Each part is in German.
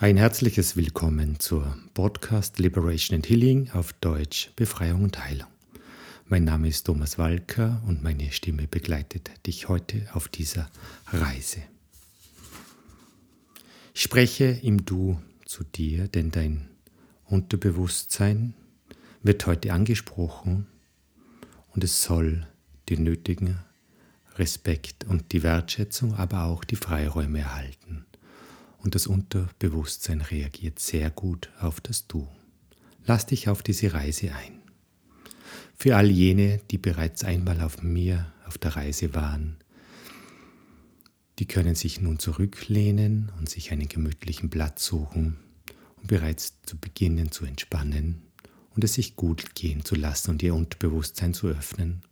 Ein herzliches Willkommen zur Podcast Liberation and Healing auf Deutsch Befreiung und Heilung. Mein Name ist Thomas Walker und meine Stimme begleitet dich heute auf dieser Reise. Ich spreche im Du zu dir, denn dein Unterbewusstsein wird heute angesprochen und es soll den nötigen Respekt und die Wertschätzung, aber auch die Freiräume erhalten und das Unterbewusstsein reagiert sehr gut auf das Du. Lass dich auf diese Reise ein. Für all jene, die bereits einmal auf mir auf der Reise waren, die können sich nun zurücklehnen und sich einen gemütlichen Platz suchen, um bereits zu beginnen zu entspannen und es sich gut gehen zu lassen und ihr Unterbewusstsein zu öffnen.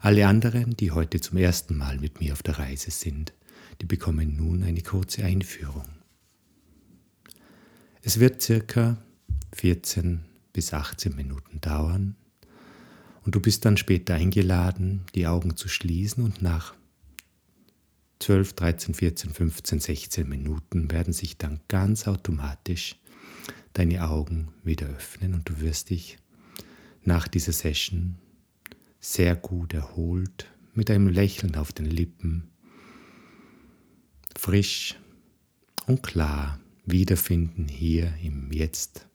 Alle anderen, die heute zum ersten Mal mit mir auf der Reise sind, die bekommen nun eine kurze Einführung. Es wird circa 14 bis 18 Minuten dauern. Und du bist dann später eingeladen, die Augen zu schließen. Und nach 12, 13, 14, 15, 16 Minuten werden sich dann ganz automatisch deine Augen wieder öffnen. Und du wirst dich nach dieser Session sehr gut erholt, mit einem Lächeln auf den Lippen, frisch und klar wiederfinden hier im Jetzt,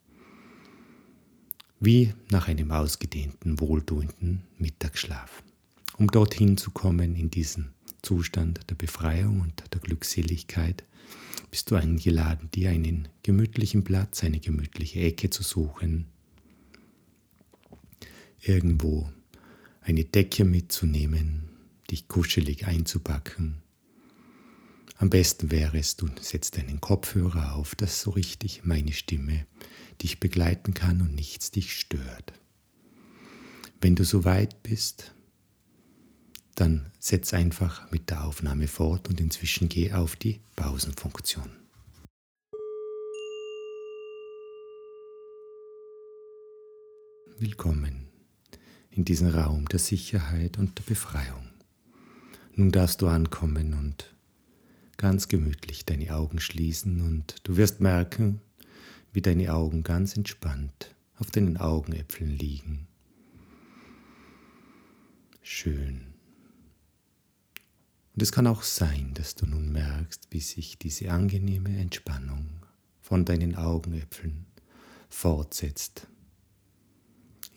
wie nach einem ausgedehnten, wohltuenden Mittagsschlaf. Um dorthin zu kommen in diesen Zustand der Befreiung und der Glückseligkeit, bist du eingeladen, dir einen gemütlichen Platz, eine gemütliche Ecke zu suchen, irgendwo eine Decke mitzunehmen, dich kuschelig einzupacken am besten wäre es, du setzt deinen Kopfhörer auf, dass so richtig meine Stimme dich begleiten kann und nichts dich stört. Wenn du so weit bist, dann setz einfach mit der Aufnahme fort und inzwischen geh auf die Pausenfunktion. Willkommen in diesem Raum der Sicherheit und der Befreiung. Nun darfst du ankommen und ganz gemütlich deine Augen schließen und du wirst merken, wie deine Augen ganz entspannt auf deinen Augenäpfeln liegen. Schön. Und es kann auch sein, dass du nun merkst, wie sich diese angenehme Entspannung von deinen Augenäpfeln fortsetzt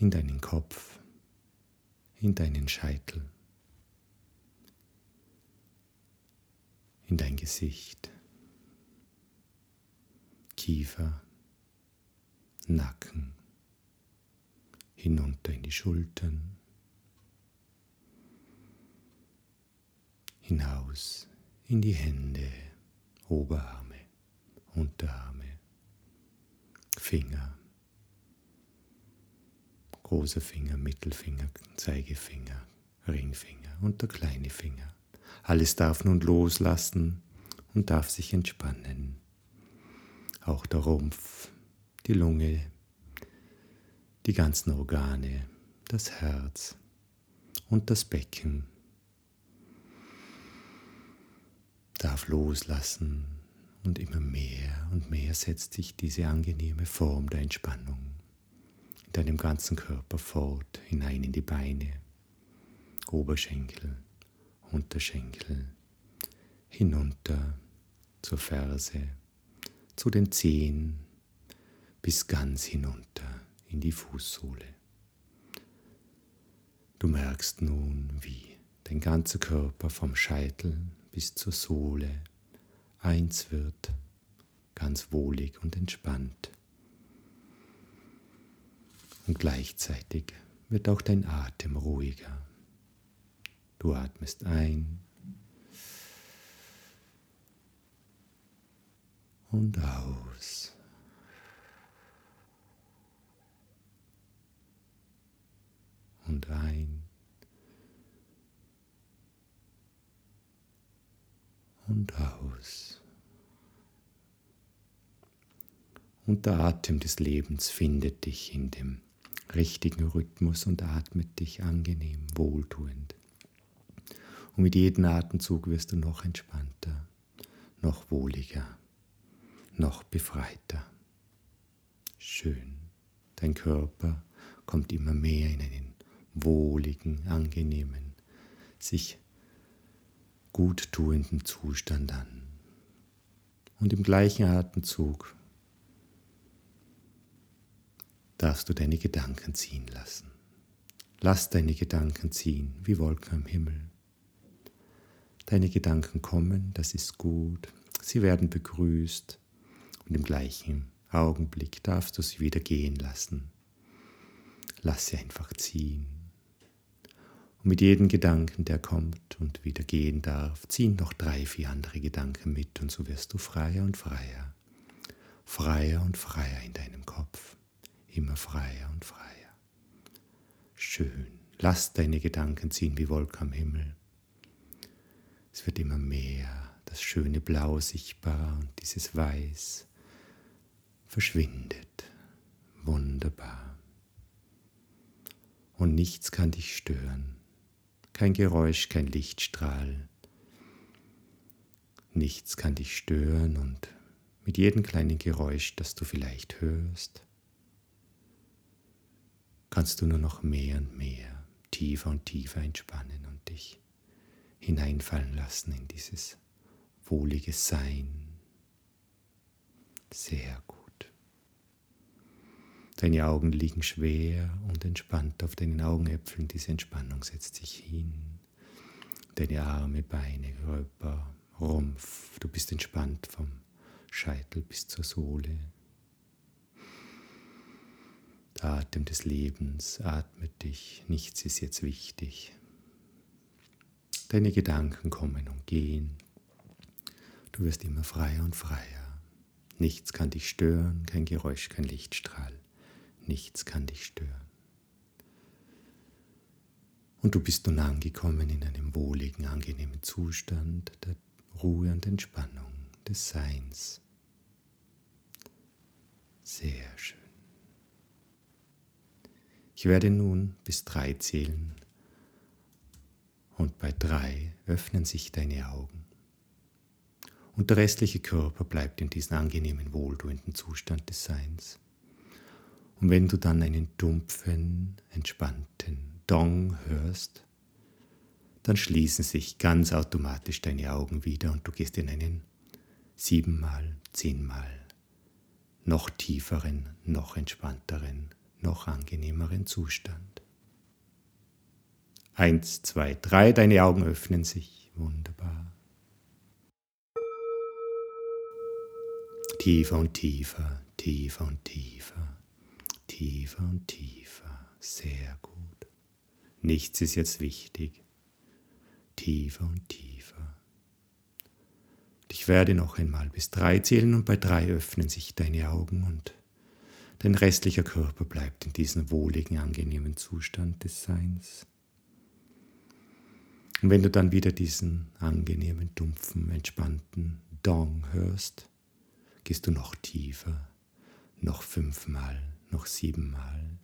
in deinen Kopf, in deinen Scheitel. In dein Gesicht, Kiefer, Nacken, hinunter in die Schultern, hinaus in die Hände, Oberarme, Unterarme, Finger, großer Finger, Mittelfinger, Zeigefinger, Ringfinger und der kleine Finger. Alles darf nun loslassen und darf sich entspannen. Auch der Rumpf, die Lunge, die ganzen Organe, das Herz und das Becken darf loslassen und immer mehr und mehr setzt sich diese angenehme Form der Entspannung in deinem ganzen Körper fort, hinein in die Beine, Oberschenkel, Unterschenkel, hinunter zur Ferse, zu den Zehen bis ganz hinunter in die Fußsohle. Du merkst nun, wie dein ganzer Körper vom Scheitel bis zur Sohle eins wird, ganz wohlig und entspannt. Und gleichzeitig wird auch dein Atem ruhiger. Du atmest ein und aus. Und ein und aus. Und der Atem des Lebens findet dich in dem richtigen Rhythmus und atmet dich angenehm, wohltuend. Und mit jedem Atemzug wirst du noch entspannter, noch wohliger, noch befreiter. Schön. Dein Körper kommt immer mehr in einen wohligen, angenehmen, sich guttuenden Zustand an. Und im gleichen Atemzug darfst du deine Gedanken ziehen lassen. Lass deine Gedanken ziehen wie Wolken am Himmel. Deine Gedanken kommen, das ist gut. Sie werden begrüßt und im gleichen Augenblick darfst du sie wieder gehen lassen. Lass sie einfach ziehen. Und mit jedem Gedanken, der kommt und wieder gehen darf, ziehen noch drei, vier andere Gedanken mit und so wirst du freier und freier. Freier und freier in deinem Kopf. Immer freier und freier. Schön. Lass deine Gedanken ziehen wie Wolken am Himmel. Es wird immer mehr, das schöne Blau sichtbar und dieses Weiß verschwindet. Wunderbar. Und nichts kann dich stören. Kein Geräusch, kein Lichtstrahl. Nichts kann dich stören und mit jedem kleinen Geräusch, das du vielleicht hörst, kannst du nur noch mehr und mehr, tiefer und tiefer entspannen und dich hineinfallen lassen in dieses wohlige Sein. Sehr gut. Deine Augen liegen schwer und entspannt auf deinen Augenäpfeln. Diese Entspannung setzt sich hin. Deine Arme, Beine, Körper, Rumpf. Du bist entspannt vom Scheitel bis zur Sohle. Der Atem des Lebens atmet dich. Nichts ist jetzt wichtig. Deine Gedanken kommen und gehen. Du wirst immer freier und freier. Nichts kann dich stören, kein Geräusch, kein Lichtstrahl. Nichts kann dich stören. Und du bist nun angekommen in einem wohligen, angenehmen Zustand der Ruhe und Entspannung des Seins. Sehr schön. Ich werde nun bis drei zählen und bei drei öffnen sich deine Augen. Und der restliche Körper bleibt in diesem angenehmen, wohltuenden Zustand des Seins. Und wenn du dann einen dumpfen, entspannten Dong hörst, dann schließen sich ganz automatisch deine Augen wieder und du gehst in einen siebenmal, zehnmal noch tieferen, noch entspannteren, noch angenehmeren Zustand. Eins, zwei, drei, deine Augen öffnen sich. Wunderbar. Tiefer und tiefer, tiefer und tiefer tiefer und tiefer. Sehr gut. Nichts ist jetzt wichtig. Tiefer und tiefer. ich werde noch einmal bis drei zählen und bei drei öffnen sich deine Augen und dein restlicher Körper bleibt in diesem wohligen, angenehmen Zustand des Seins. Und wenn du dann wieder diesen angenehmen, dumpfen, entspannten Dong hörst, gehst du noch tiefer, noch fünfmal noch siebenmal,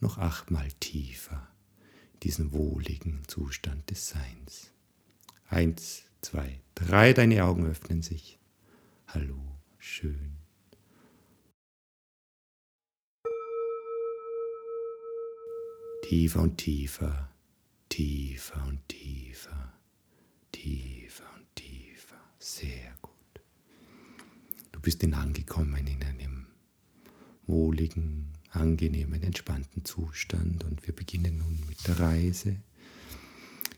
noch achtmal tiefer diesen wohligen Zustand des Seins. Eins, zwei, drei, deine Augen öffnen sich. Hallo, schön. Tiefer und tiefer, tiefer und tiefer, tiefer und tiefer. Sehr gut. Du bist angekommen in einem wohligen, angenehmen, entspannten Zustand. Und wir beginnen nun mit der Reise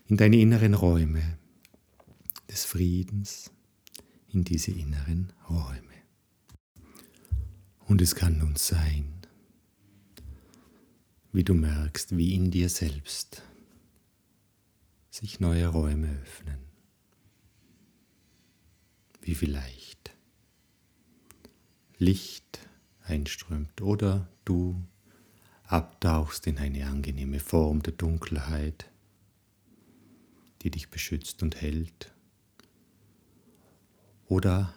in deine inneren Räume des Friedens, in diese inneren Räume. Und es kann nun sein, wie du merkst, wie in dir selbst sich neue Räume öffnen. Wie vielleicht Licht einströmt oder du abtauchst in eine angenehme Form der Dunkelheit, die dich beschützt und hält, oder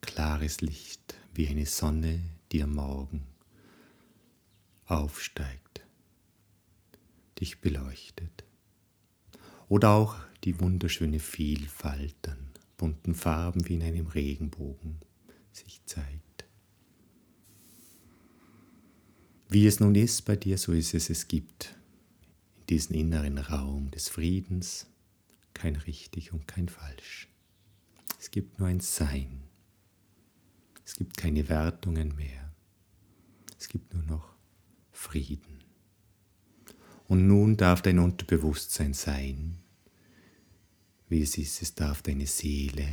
klares Licht wie eine Sonne, die am Morgen aufsteigt, dich beleuchtet, oder auch die wunderschöne Vielfalt an bunten Farben wie in einem Regenbogen sich zeigt. Wie es nun ist bei dir, so ist es. Es gibt in diesem inneren Raum des Friedens kein richtig und kein falsch. Es gibt nur ein Sein. Es gibt keine Wertungen mehr. Es gibt nur noch Frieden. Und nun darf dein Unterbewusstsein sein, wie es ist. Es darf deine Seele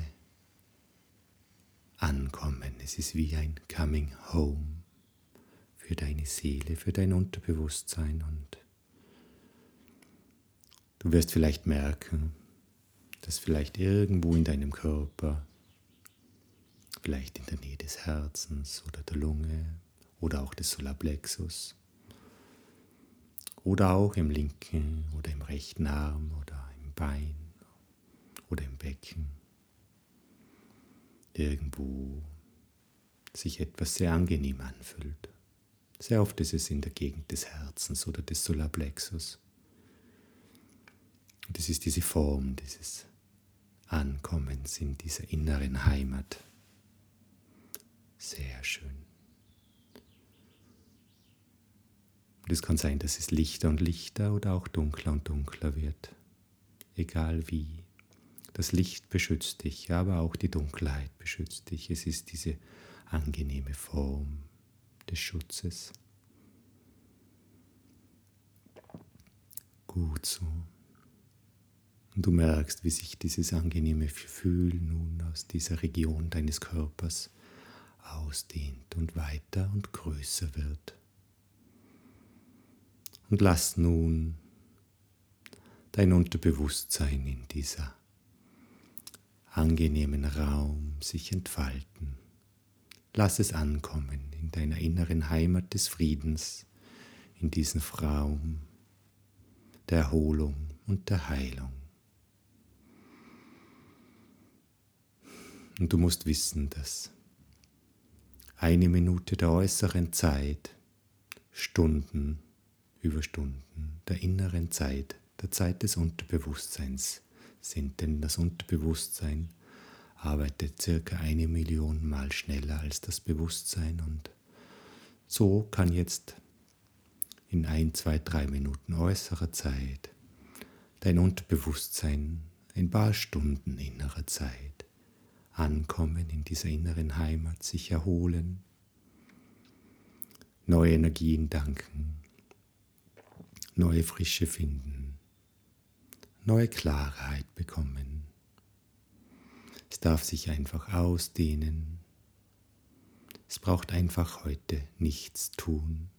ankommen. Es ist wie ein Coming Home für deine Seele, für dein Unterbewusstsein. Und du wirst vielleicht merken, dass vielleicht irgendwo in deinem Körper, vielleicht in der Nähe des Herzens oder der Lunge oder auch des Solarplexus oder auch im linken oder im rechten Arm oder im Bein oder im Becken, irgendwo sich etwas sehr angenehm anfühlt. Sehr oft ist es in der Gegend des Herzens oder des Solarplexus. Und es ist diese Form dieses Ankommens in dieser inneren Heimat. Sehr schön. Und es kann sein, dass es lichter und lichter oder auch dunkler und dunkler wird. Egal wie. Das Licht beschützt dich, aber auch die Dunkelheit beschützt dich. Es ist diese angenehme Form des Schutzes. Gut so. Und du merkst, wie sich dieses angenehme Gefühl nun aus dieser Region deines Körpers ausdehnt und weiter und größer wird. Und lass nun dein Unterbewusstsein in dieser angenehmen Raum sich entfalten. Lass es ankommen in deiner inneren Heimat des Friedens, in diesen Raum der Erholung und der Heilung. Und du musst wissen, dass eine Minute der äußeren Zeit Stunden über Stunden der inneren Zeit, der Zeit des Unterbewusstseins sind, denn das Unterbewusstsein arbeitet circa eine Million Mal schneller als das Bewusstsein und so kann jetzt in ein, zwei, drei Minuten äußerer Zeit dein Unterbewusstsein ein paar Stunden innerer Zeit ankommen in dieser inneren Heimat, sich erholen, neue Energien danken, neue Frische finden, neue Klarheit bekommen. Es darf sich einfach ausdehnen. Es braucht einfach heute nichts tun,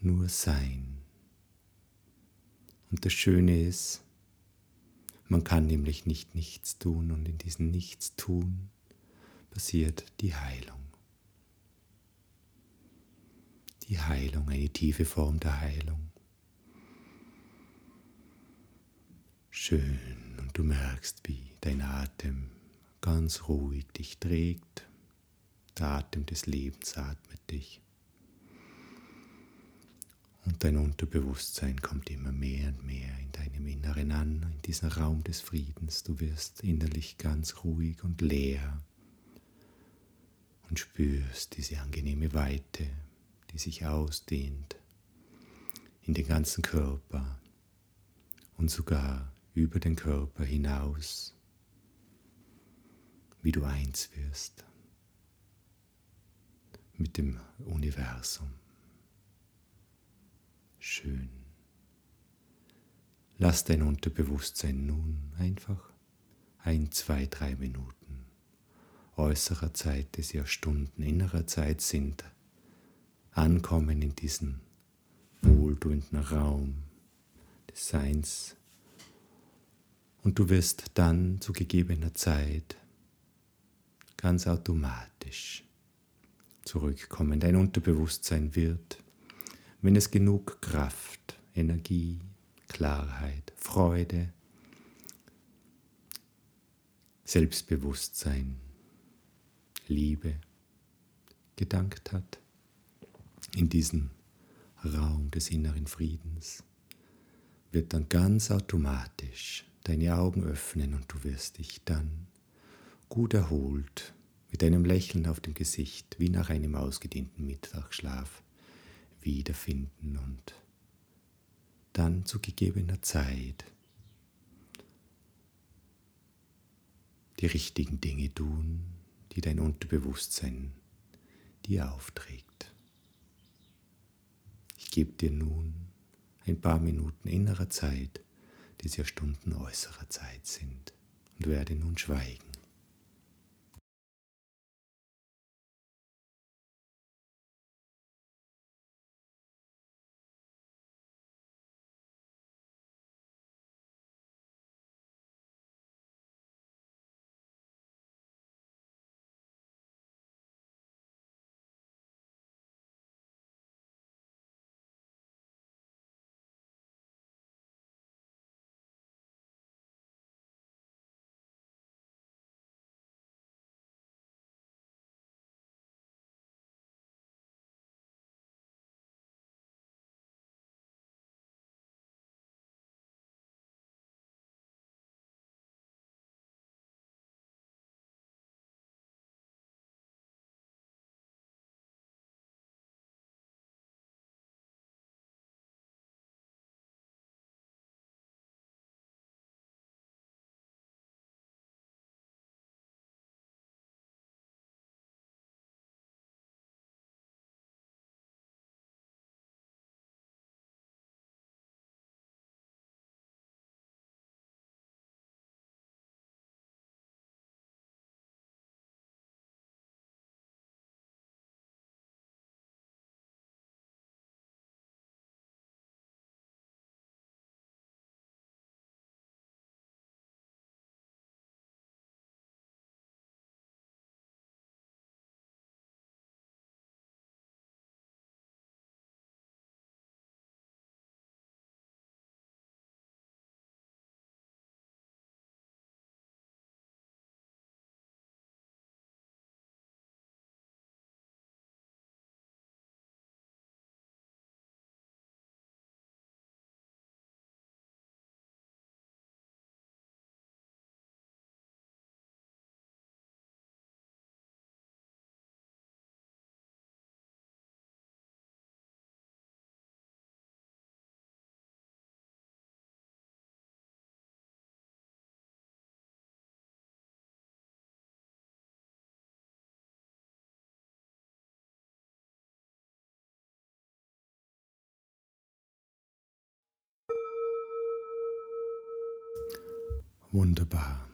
nur sein. Und das Schöne ist, man kann nämlich nicht nichts tun und in diesem Nichtstun passiert die Heilung. Die Heilung, eine tiefe Form der Heilung. Schön und du merkst, wie dein Atem ganz ruhig dich trägt. Der Atem des Lebens atmet dich. Und dein Unterbewusstsein kommt immer mehr und mehr in deinem Inneren an, in diesen Raum des Friedens. Du wirst innerlich ganz ruhig und leer und spürst diese angenehme Weite, die sich ausdehnt in den ganzen Körper und sogar über den Körper hinaus, wie du eins wirst mit dem Universum. Schön. Lass dein Unterbewusstsein nun einfach ein, zwei, drei Minuten äußerer Zeit, des ja Stunden innerer Zeit sind, ankommen in diesen wohltuenden Raum des Seins. Und du wirst dann zu gegebener Zeit ganz automatisch zurückkommen. Dein Unterbewusstsein wird wenn es genug Kraft, Energie, Klarheit, Freude, Selbstbewusstsein, Liebe gedankt hat, in diesem Raum des inneren Friedens, wird dann ganz automatisch deine Augen öffnen und du wirst dich dann gut erholt mit einem Lächeln auf dem Gesicht, wie nach einem ausgedehnten Mittagsschlaf, wiederfinden und dann zu gegebener Zeit die richtigen Dinge tun, die dein Unterbewusstsein dir aufträgt. Ich gebe dir nun ein paar Minuten innerer Zeit, die ja Stunden äußerer Zeit sind, und werde nun schweigen. Wunderbar.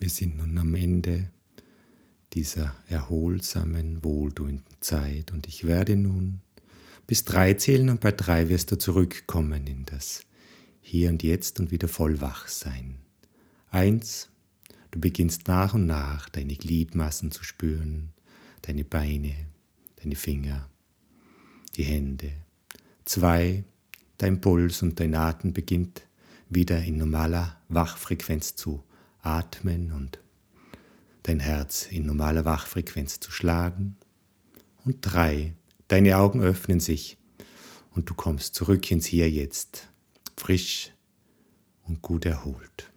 Wir sind nun am Ende dieser erholsamen, wohltuenden Zeit und ich werde nun bis drei zählen und bei drei wirst du zurückkommen in das Hier und Jetzt und wieder voll wach sein. Eins, du beginnst nach und nach deine Gliedmassen zu spüren, deine Beine, deine Finger, die Hände. Zwei, dein Puls und dein Atem beginnt wieder in normaler Wachfrequenz zu atmen und dein Herz in normaler Wachfrequenz zu schlagen. Und drei, deine Augen öffnen sich und du kommst zurück ins Hier jetzt, frisch und gut erholt.